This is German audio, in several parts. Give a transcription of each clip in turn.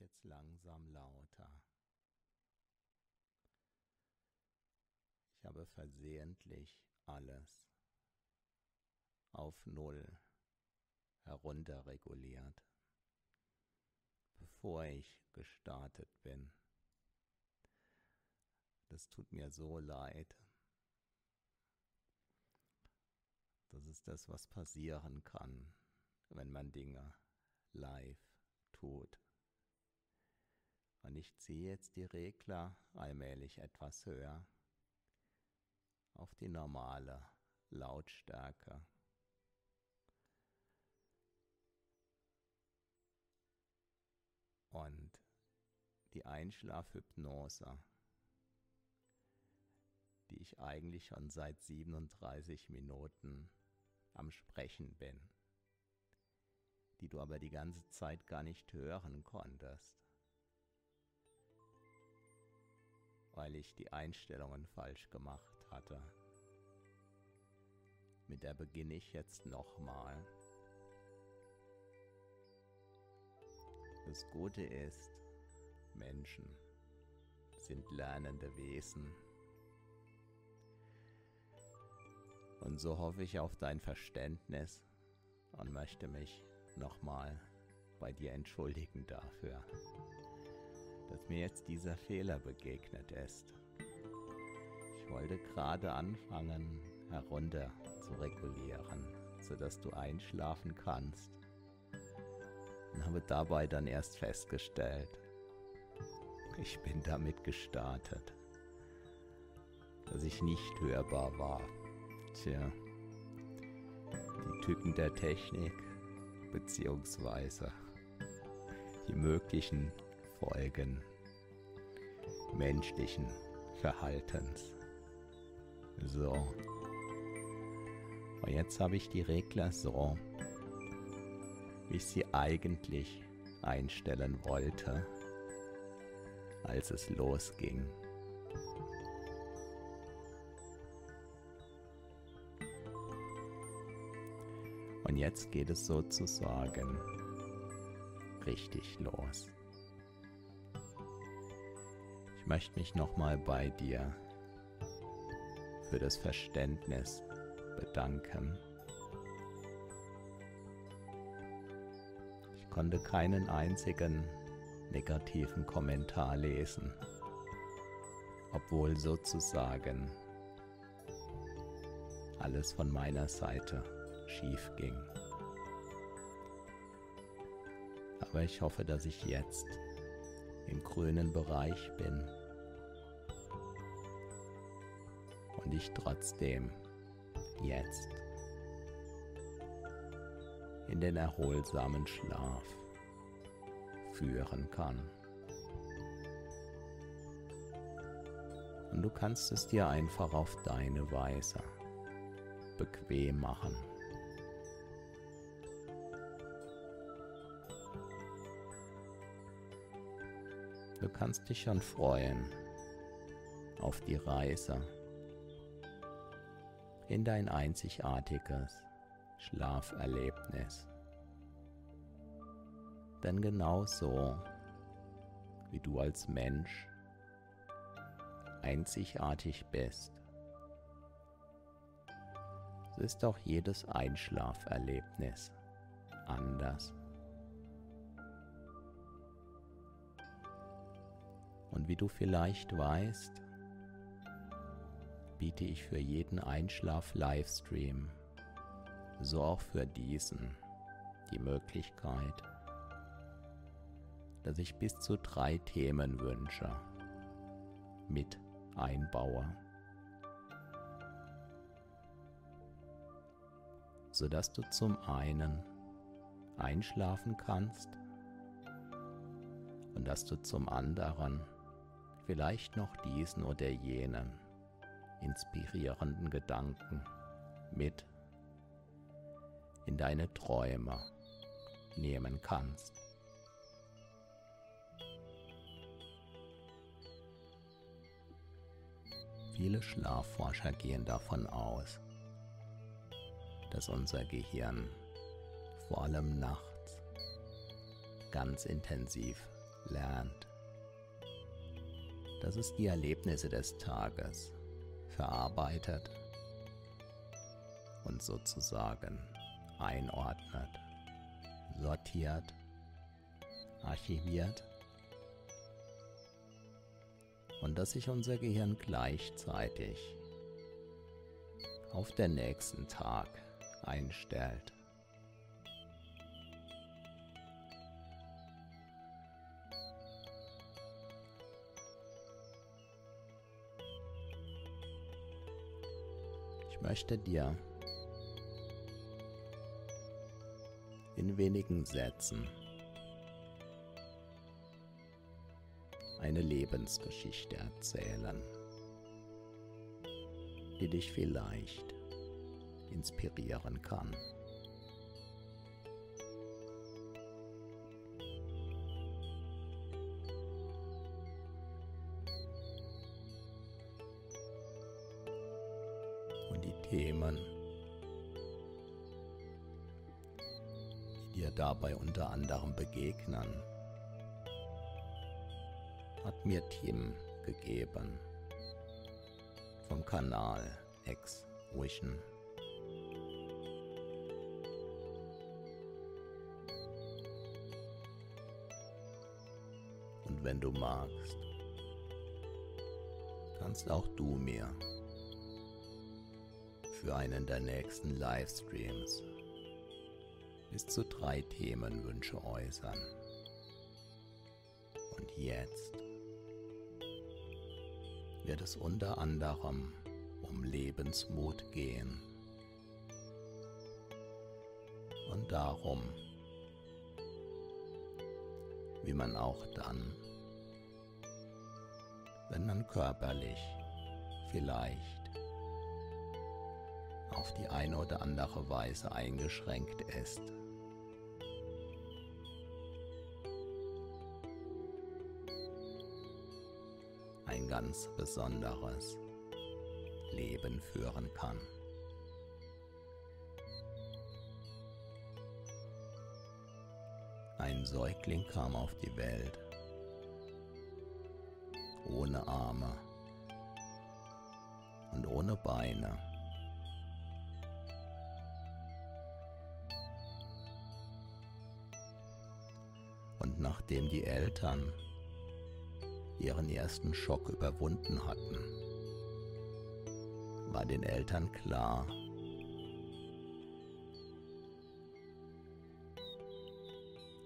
jetzt langsam lauter. Ich habe versehentlich alles auf Null herunterreguliert, bevor ich gestartet bin. Das tut mir so leid. Das ist das, was passieren kann, wenn man Dinge live tut. Und ich ziehe jetzt die Regler allmählich etwas höher auf die normale Lautstärke. Und die Einschlafhypnose, die ich eigentlich schon seit 37 Minuten am Sprechen bin, die du aber die ganze Zeit gar nicht hören konntest, weil ich die Einstellungen falsch gemacht hatte. Mit der beginne ich jetzt nochmal. Das Gute ist, Menschen sind lernende Wesen. Und so hoffe ich auf dein Verständnis und möchte mich nochmal bei dir entschuldigen dafür, dass mir jetzt dieser Fehler begegnet ist. Ich wollte gerade anfangen, herunter zu regulieren, sodass du einschlafen kannst und habe dabei dann erst festgestellt, ich bin damit gestartet, dass ich nicht hörbar war. Tja, die Tücken der Technik beziehungsweise die möglichen Folgen menschlichen Verhaltens. So. Und jetzt habe ich die Regler so, wie ich sie eigentlich einstellen wollte, als es losging. Und jetzt geht es sozusagen richtig los. Ich möchte mich nochmal bei dir für das Verständnis bedanken. Ich konnte keinen einzigen negativen Kommentar lesen, obwohl sozusagen alles von meiner Seite schief ging. Aber ich hoffe, dass ich jetzt im grünen Bereich bin und ich trotzdem jetzt in den erholsamen Schlaf führen kann. Und du kannst es dir einfach auf deine Weise bequem machen. Du kannst dich schon freuen auf die Reise in dein einzigartiges Schlaferlebnis. Denn genau so wie du als Mensch einzigartig bist, so ist auch jedes Einschlaferlebnis anders. Und wie du vielleicht weißt, biete ich für jeden Einschlaf-Livestream, so auch für diesen, die Möglichkeit, dass ich bis zu drei Themenwünsche mit einbaue, sodass du zum einen einschlafen kannst und dass du zum anderen vielleicht noch diesen oder jenen inspirierenden Gedanken mit in deine Träume nehmen kannst. Viele Schlafforscher gehen davon aus, dass unser Gehirn vor allem nachts ganz intensiv lernt, dass es die Erlebnisse des Tages verarbeitet und sozusagen einordnet, sortiert, archiviert und dass sich unser Gehirn gleichzeitig auf den nächsten Tag einstellt. Möchte dir in wenigen Sätzen eine Lebensgeschichte erzählen, die dich vielleicht inspirieren kann. Themen, die dir dabei unter anderem begegnen, hat mir Tim gegeben vom Kanal X Vision. Und wenn du magst, kannst auch du mir für einen der nächsten Livestreams bis zu drei Themenwünsche äußern. Und jetzt wird es unter anderem um Lebensmut gehen und darum, wie man auch dann, wenn man körperlich vielleicht auf die eine oder andere Weise eingeschränkt ist, ein ganz besonderes Leben führen kann. Ein Säugling kam auf die Welt, ohne Arme und ohne Beine. Und nachdem die Eltern ihren ersten Schock überwunden hatten, war den Eltern klar,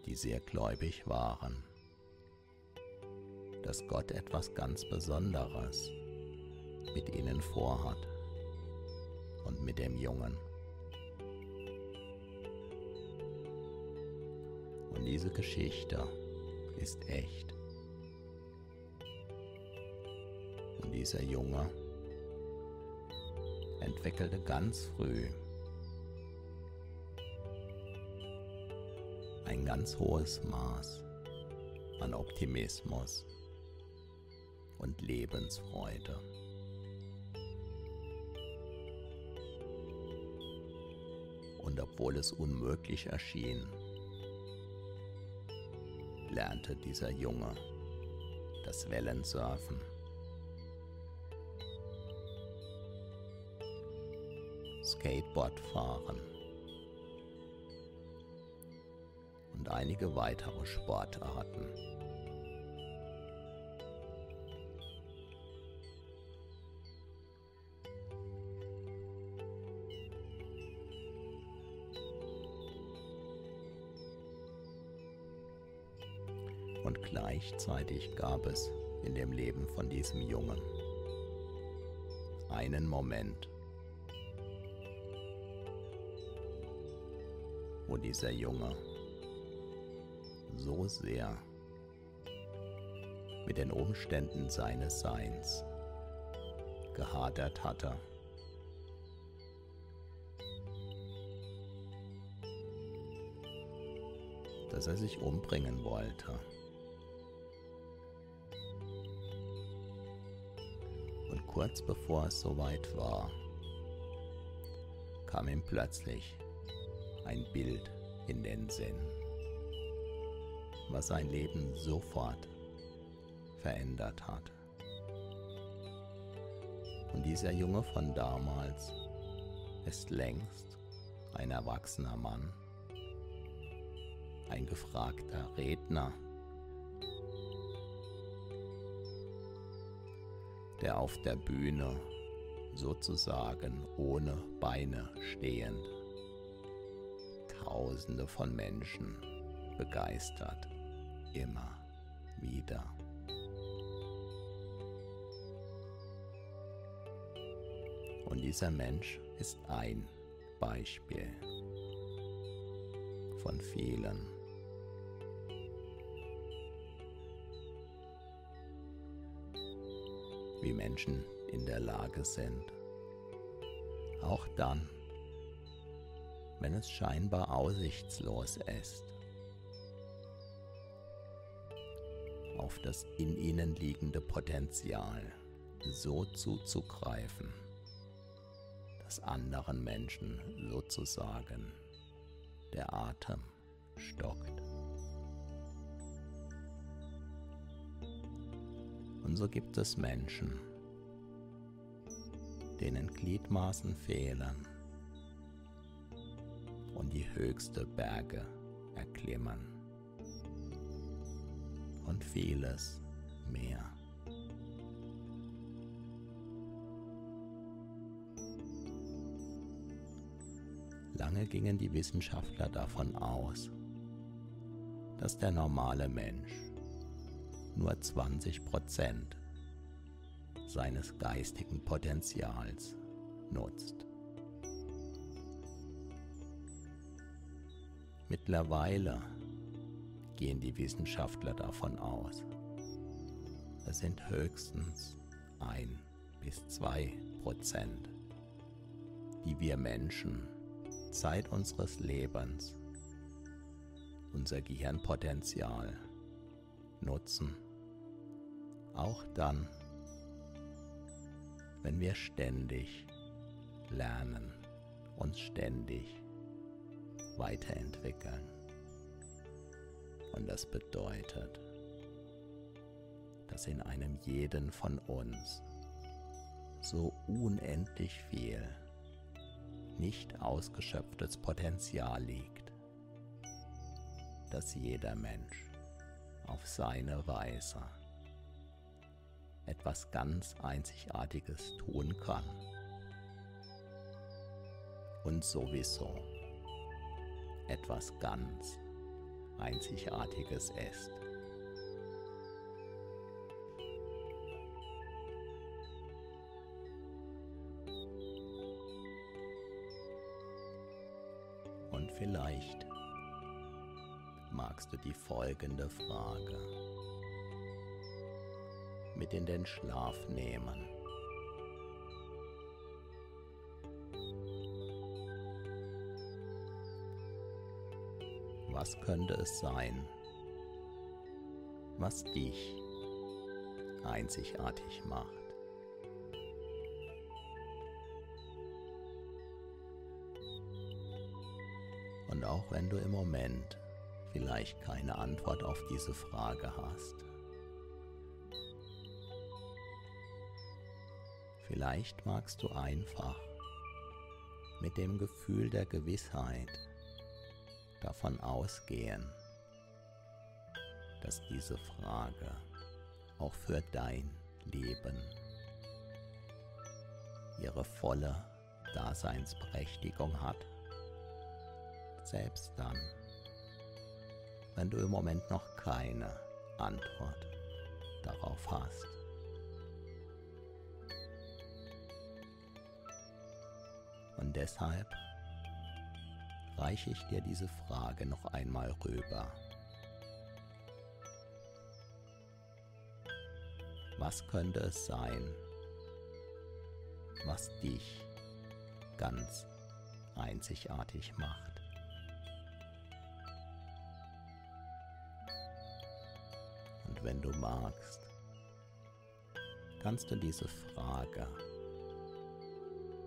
die sehr gläubig waren, dass Gott etwas ganz Besonderes mit ihnen vorhat und mit dem Jungen. Diese Geschichte ist echt. Und dieser Junge entwickelte ganz früh ein ganz hohes Maß an Optimismus und Lebensfreude. Und obwohl es unmöglich erschien, lernte dieser Junge das Wellensurfen. Skateboard fahren und einige weitere Sportarten. Gleichzeitig gab es in dem Leben von diesem Jungen einen Moment, wo dieser Junge so sehr mit den Umständen seines Seins gehadert hatte. dass er sich umbringen wollte. Kurz bevor es soweit war, kam ihm plötzlich ein Bild in den Sinn, was sein Leben sofort verändert hat. Und dieser Junge von damals ist längst ein erwachsener Mann, ein gefragter Redner, der auf der Bühne sozusagen ohne Beine stehend Tausende von Menschen begeistert, immer wieder. Und dieser Mensch ist ein Beispiel von vielen. Wie Menschen in der Lage sind, auch dann, wenn es scheinbar aussichtslos ist, auf das in ihnen liegende Potenzial so zuzugreifen, dass anderen Menschen sozusagen der Atem stockt. Und so gibt es Menschen, denen Gliedmaßen fehlen und die höchste Berge erklimmen und vieles mehr. Lange gingen die Wissenschaftler davon aus, dass der normale Mensch nur 20 Prozent seines geistigen Potenzials nutzt. Mittlerweile gehen die Wissenschaftler davon aus, es sind höchstens ein bis zwei Prozent, die wir Menschen Zeit unseres Lebens unser Gehirnpotenzial nutzen, auch dann, wenn wir ständig lernen, uns ständig weiterentwickeln. Und das bedeutet, dass in einem jeden von uns so unendlich viel nicht ausgeschöpftes Potenzial liegt, dass jeder Mensch auf seine Weise etwas ganz Einzigartiges tun kann. Und sowieso etwas ganz Einzigartiges ist. Und vielleicht magst du die folgende Frage mit in den Schlaf nehmen. Was könnte es sein, was dich einzigartig macht? Und auch wenn du im Moment vielleicht keine Antwort auf diese Frage hast, vielleicht magst du einfach mit dem Gefühl der Gewissheit davon ausgehen, dass diese Frage auch für dein Leben ihre volle Daseinsberechtigung hat, selbst dann, wenn du im Moment noch keine Antwort darauf hast. Und deshalb reiche ich dir diese Frage noch einmal rüber. Was könnte es sein, was dich ganz einzigartig macht? Und wenn du magst, kannst du diese Frage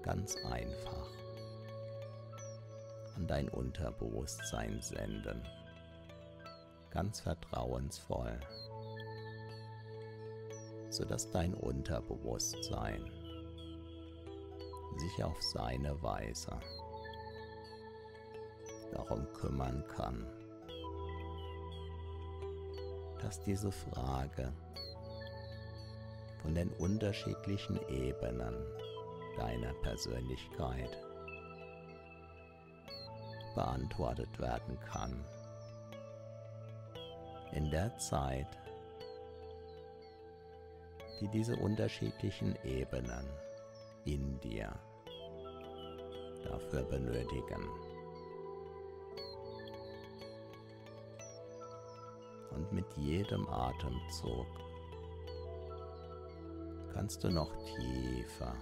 ganz einfach an dein Unterbewusstsein senden. Ganz vertrauensvoll, sodass dein Unterbewusstsein sich auf seine Weise darum kümmern kann, dass diese Frage von den unterschiedlichen Ebenen deiner Persönlichkeit beantwortet werden kann. In der Zeit, die diese unterschiedlichen Ebenen in dir dafür benötigen. Und mit jedem Atemzug kannst du noch tiefer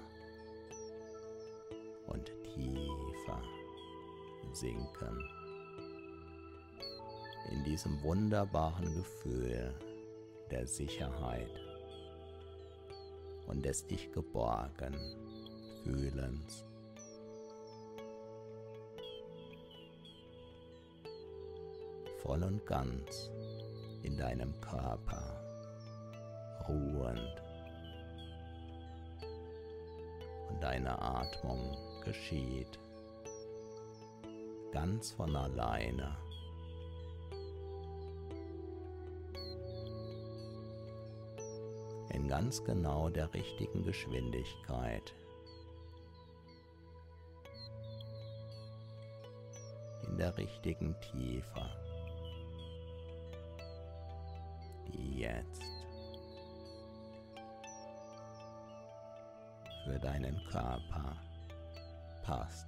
und tiefer sinken in diesem wunderbaren Gefühl der Sicherheit und des dich geborgen Fühlens. Voll und ganz in deinem Körper ruhend und deine Atmung geschieht ganz von alleine. In ganz genau der richtigen Geschwindigkeit. In der richtigen Tiefe. Die jetzt für deinen Körper passt.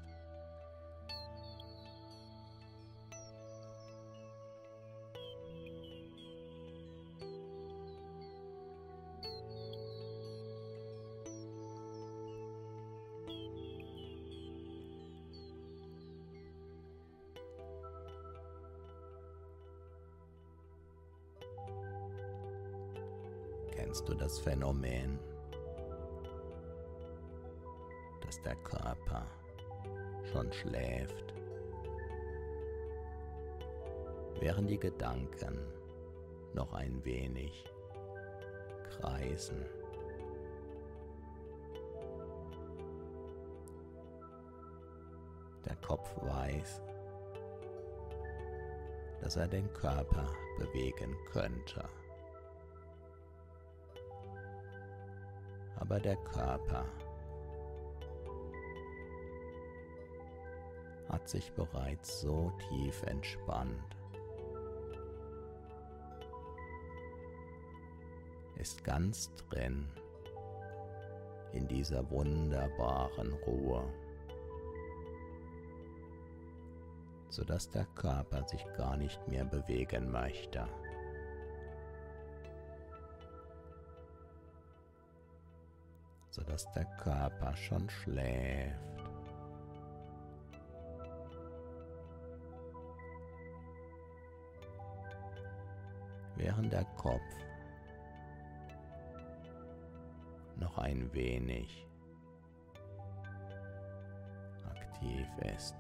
Kennst du das Phänomen, dass der Körper schon schläft, während die Gedanken noch ein wenig kreisen? Der Kopf weiß, dass er den Körper bewegen könnte. aber der Körper hat sich bereits so tief entspannt, ist ganz drin in dieser wunderbaren Ruhe, sodass der Körper sich gar nicht mehr bewegen möchte. sodass der Körper schon schläft. Während der Kopf. Noch ein wenig aktiv ist,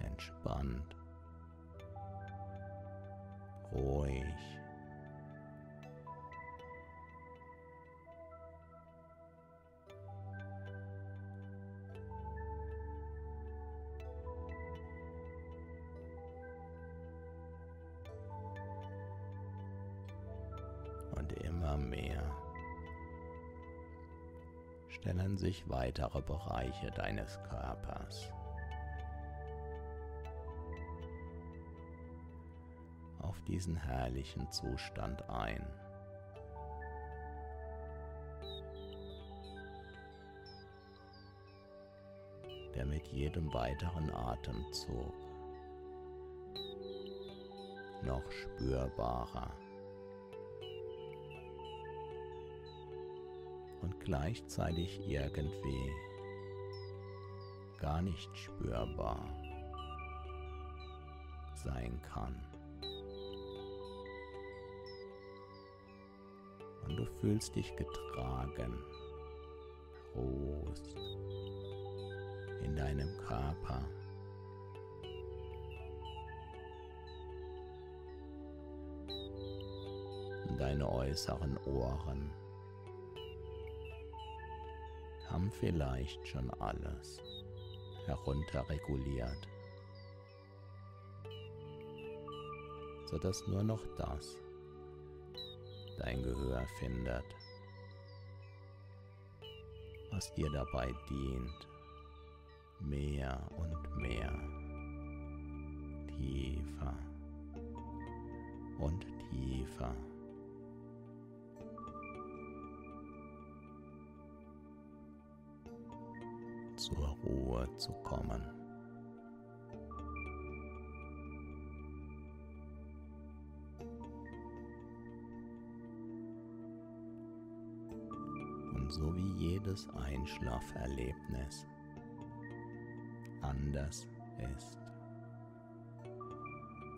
entspannt, ruhig. Stellen sich weitere Bereiche deines Körpers auf diesen herrlichen Zustand ein. der mit jedem weiteren Atemzug noch spürbarer und gleichzeitig irgendwie gar nicht spürbar sein kann. Und du fühlst dich getragen, ruhst in deinem Körper. Deine äußeren Ohren haben vielleicht schon alles herunterreguliert, sodass nur noch das dein Gehör findet, was dir dabei dient, mehr und mehr, tiefer und tiefer. Zur Ruhe zu kommen. Und so wie jedes Einschlaferlebnis anders ist,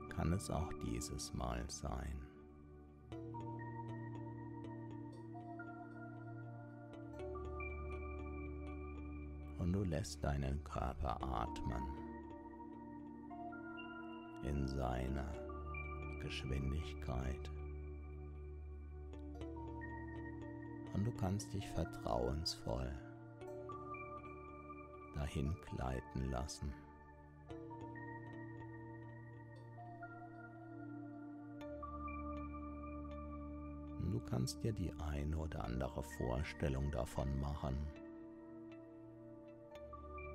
kann es auch dieses Mal sein. Du lässt deinen Körper atmen in seiner Geschwindigkeit. Und du kannst dich vertrauensvoll dahin gleiten lassen. Und du kannst dir die eine oder andere Vorstellung davon machen,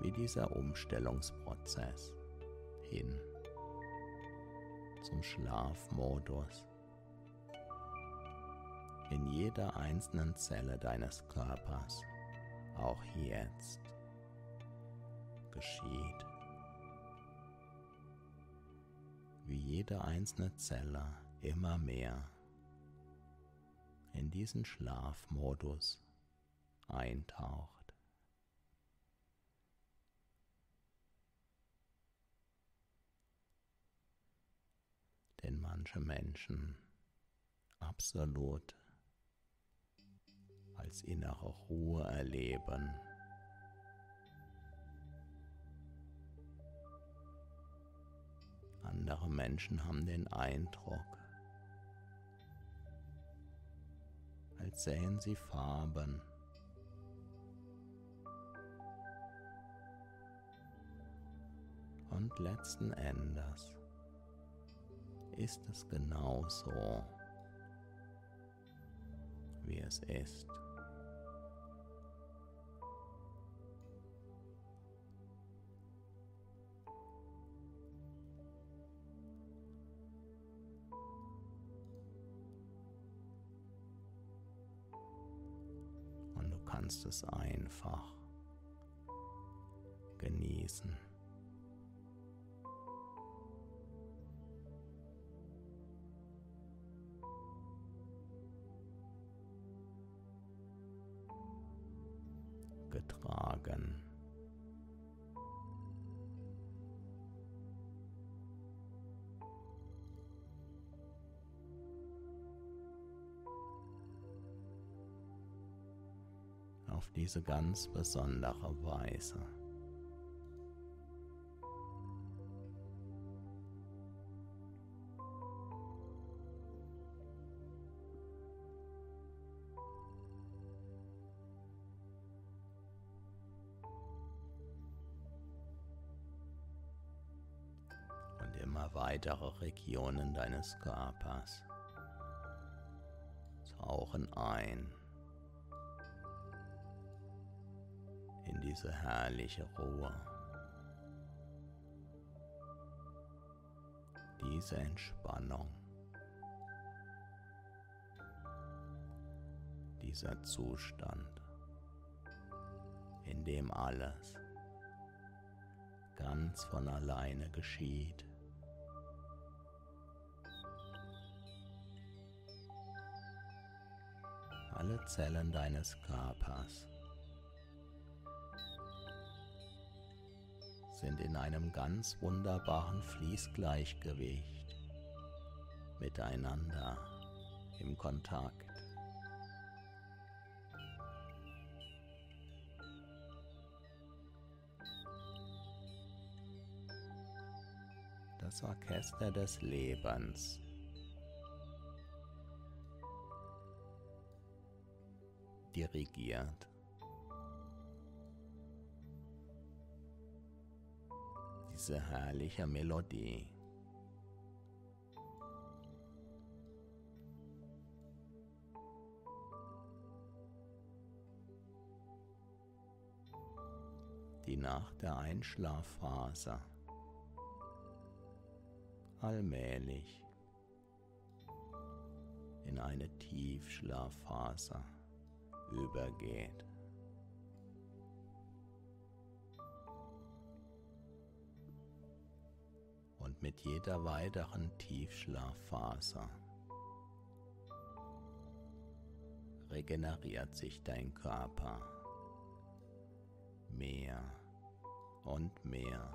wie dieser Umstellungsprozess hin zum Schlafmodus in jeder einzelnen Zelle deines Körpers auch jetzt geschieht. Wie jede einzelne Zelle immer mehr in diesen Schlafmodus eintaucht. Den manche Menschen absolut als innere Ruhe erleben. Andere Menschen haben den Eindruck, als sähen sie Farben. Und letzten Endes ist es genauso, wie es ist. Und du kannst es einfach genießen. Getragen. Auf diese ganz besondere Weise. Weitere Regionen deines Körpers. Tauchen ein in diese herrliche Ruhe, diese Entspannung, dieser Zustand, in dem alles ganz von alleine geschieht. Alle Zellen deines Körpers sind in einem ganz wunderbaren Fließgleichgewicht miteinander im Kontakt. Das Orchester des Lebens dirigiert. Diese herrliche Melodie. die nach der Einschlafphase allmählich in eine Tiefschlafphase übergeht. Und mit jeder weiteren Tiefschlafphase regeneriert sich dein Körper mehr und mehr.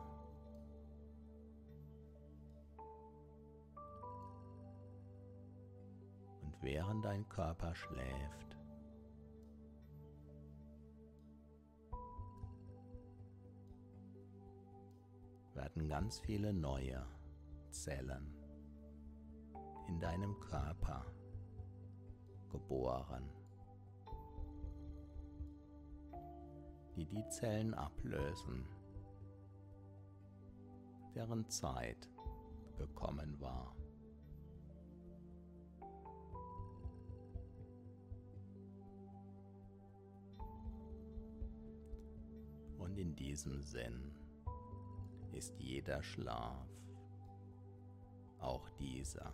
Und während dein Körper schläft, werden ganz viele neue Zellen in deinem Körper geboren, die die Zellen ablösen, deren Zeit gekommen war. Und in diesem Sinn ist jeder Schlaf, auch dieser,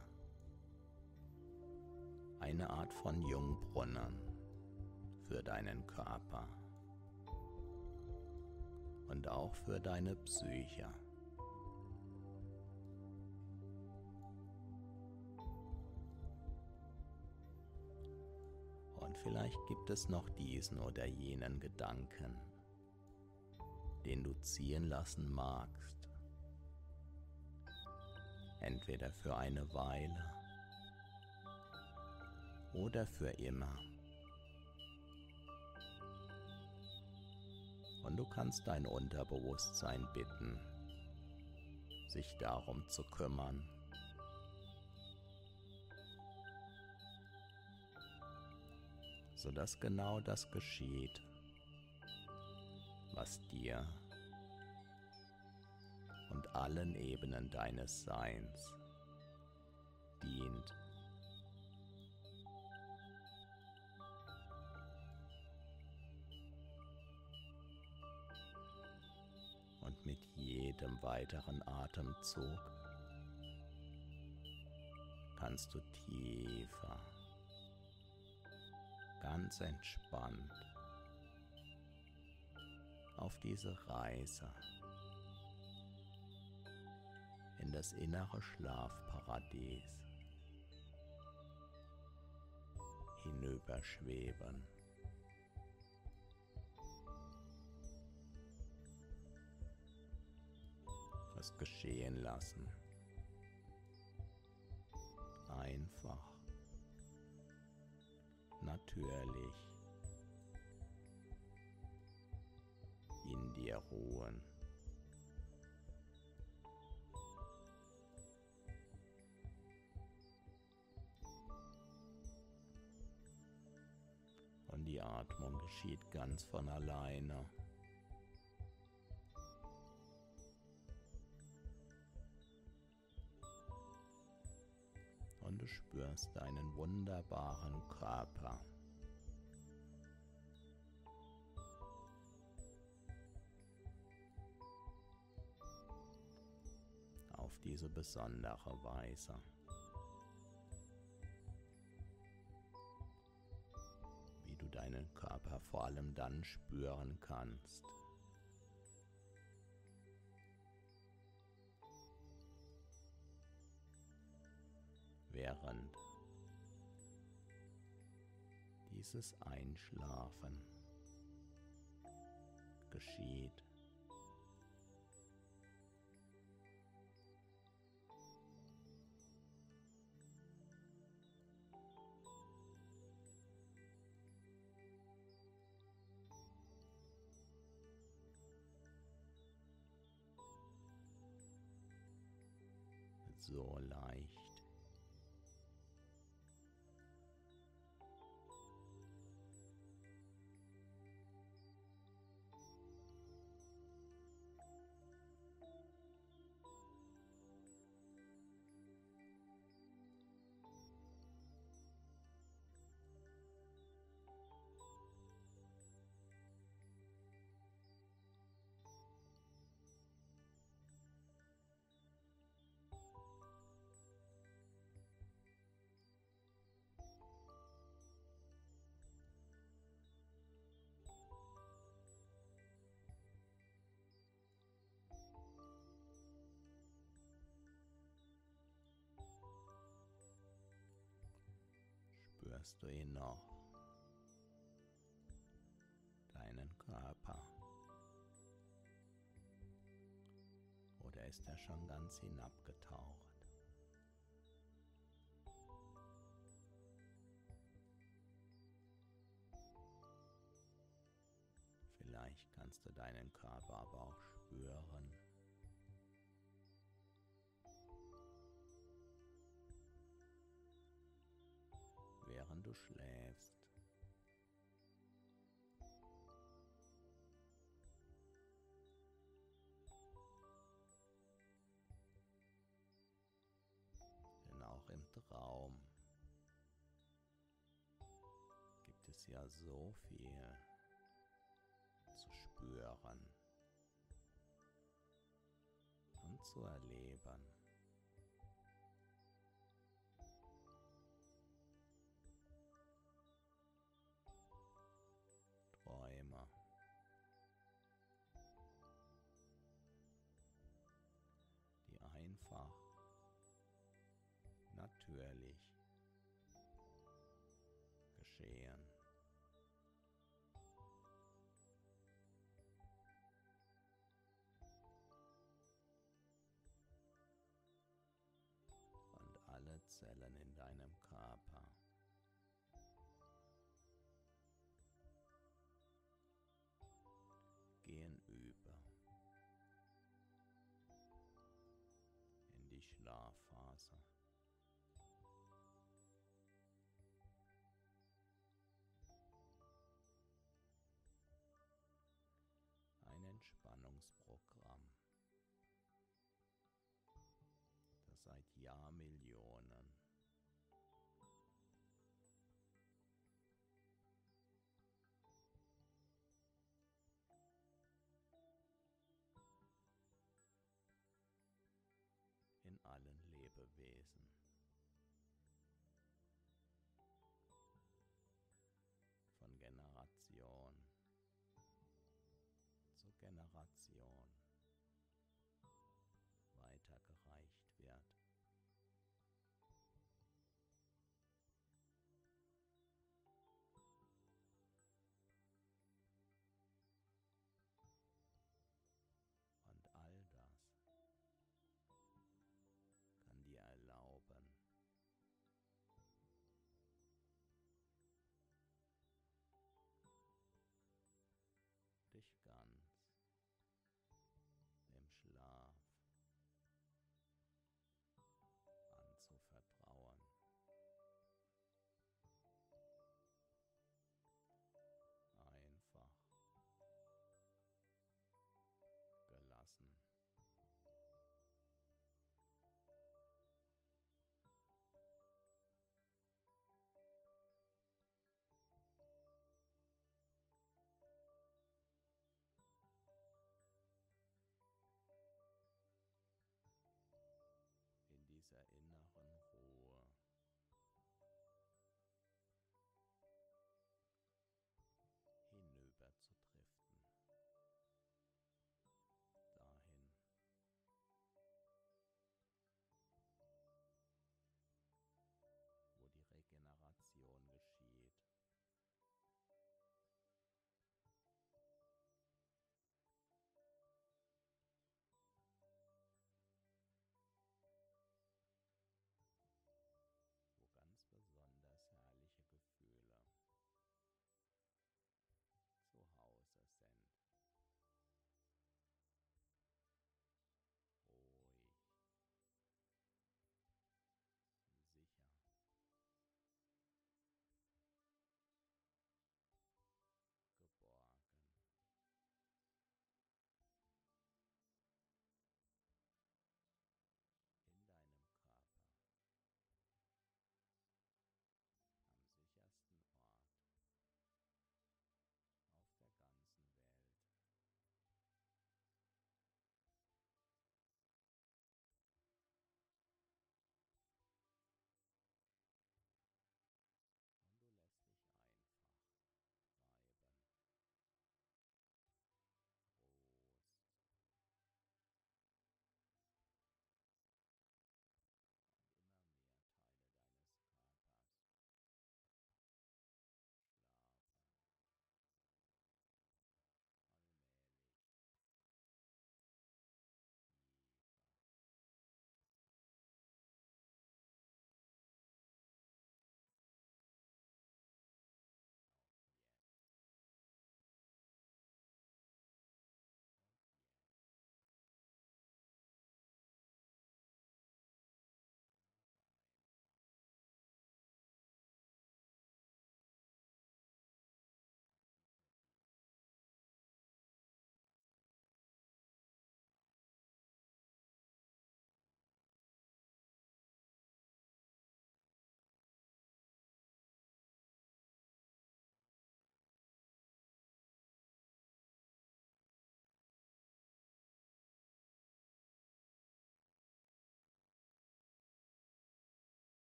eine Art von Jungbrunnen für deinen Körper und auch für deine Psyche. Und vielleicht gibt es noch diesen oder jenen Gedanken, den du ziehen lassen magst. Entweder für eine Weile oder für immer. Und du kannst dein Unterbewusstsein bitten, sich darum zu kümmern. sodass genau das geschieht, was dir und allen Ebenen deines Seins dient. Und mit jedem weiteren Atemzug kannst du tiefer, ganz entspannt auf diese Reise in das innere Schlafparadies hinüberschweben. Es geschehen lassen. Einfach. Natürlich. Dir ruhen. Und die Atmung geschieht ganz von alleine. Und du spürst deinen wunderbaren Körper. Auf diese besondere Weise. Wie du deinen Körper vor allem dann spüren kannst, während dieses Einschlafen geschieht. So leicht. Spürst du ihn noch? Deinen Körper? Oder ist er schon ganz hinabgetaucht? Vielleicht kannst du deinen Körper aber auch spüren. Du schläfst. Auch im Traum gibt es ja so viel zu spüren und zu erleben. Zellen in deinem Körper gehen über in die Schlafphase. Ein Entspannungsprogramm, das seit Jahrmillionen Generation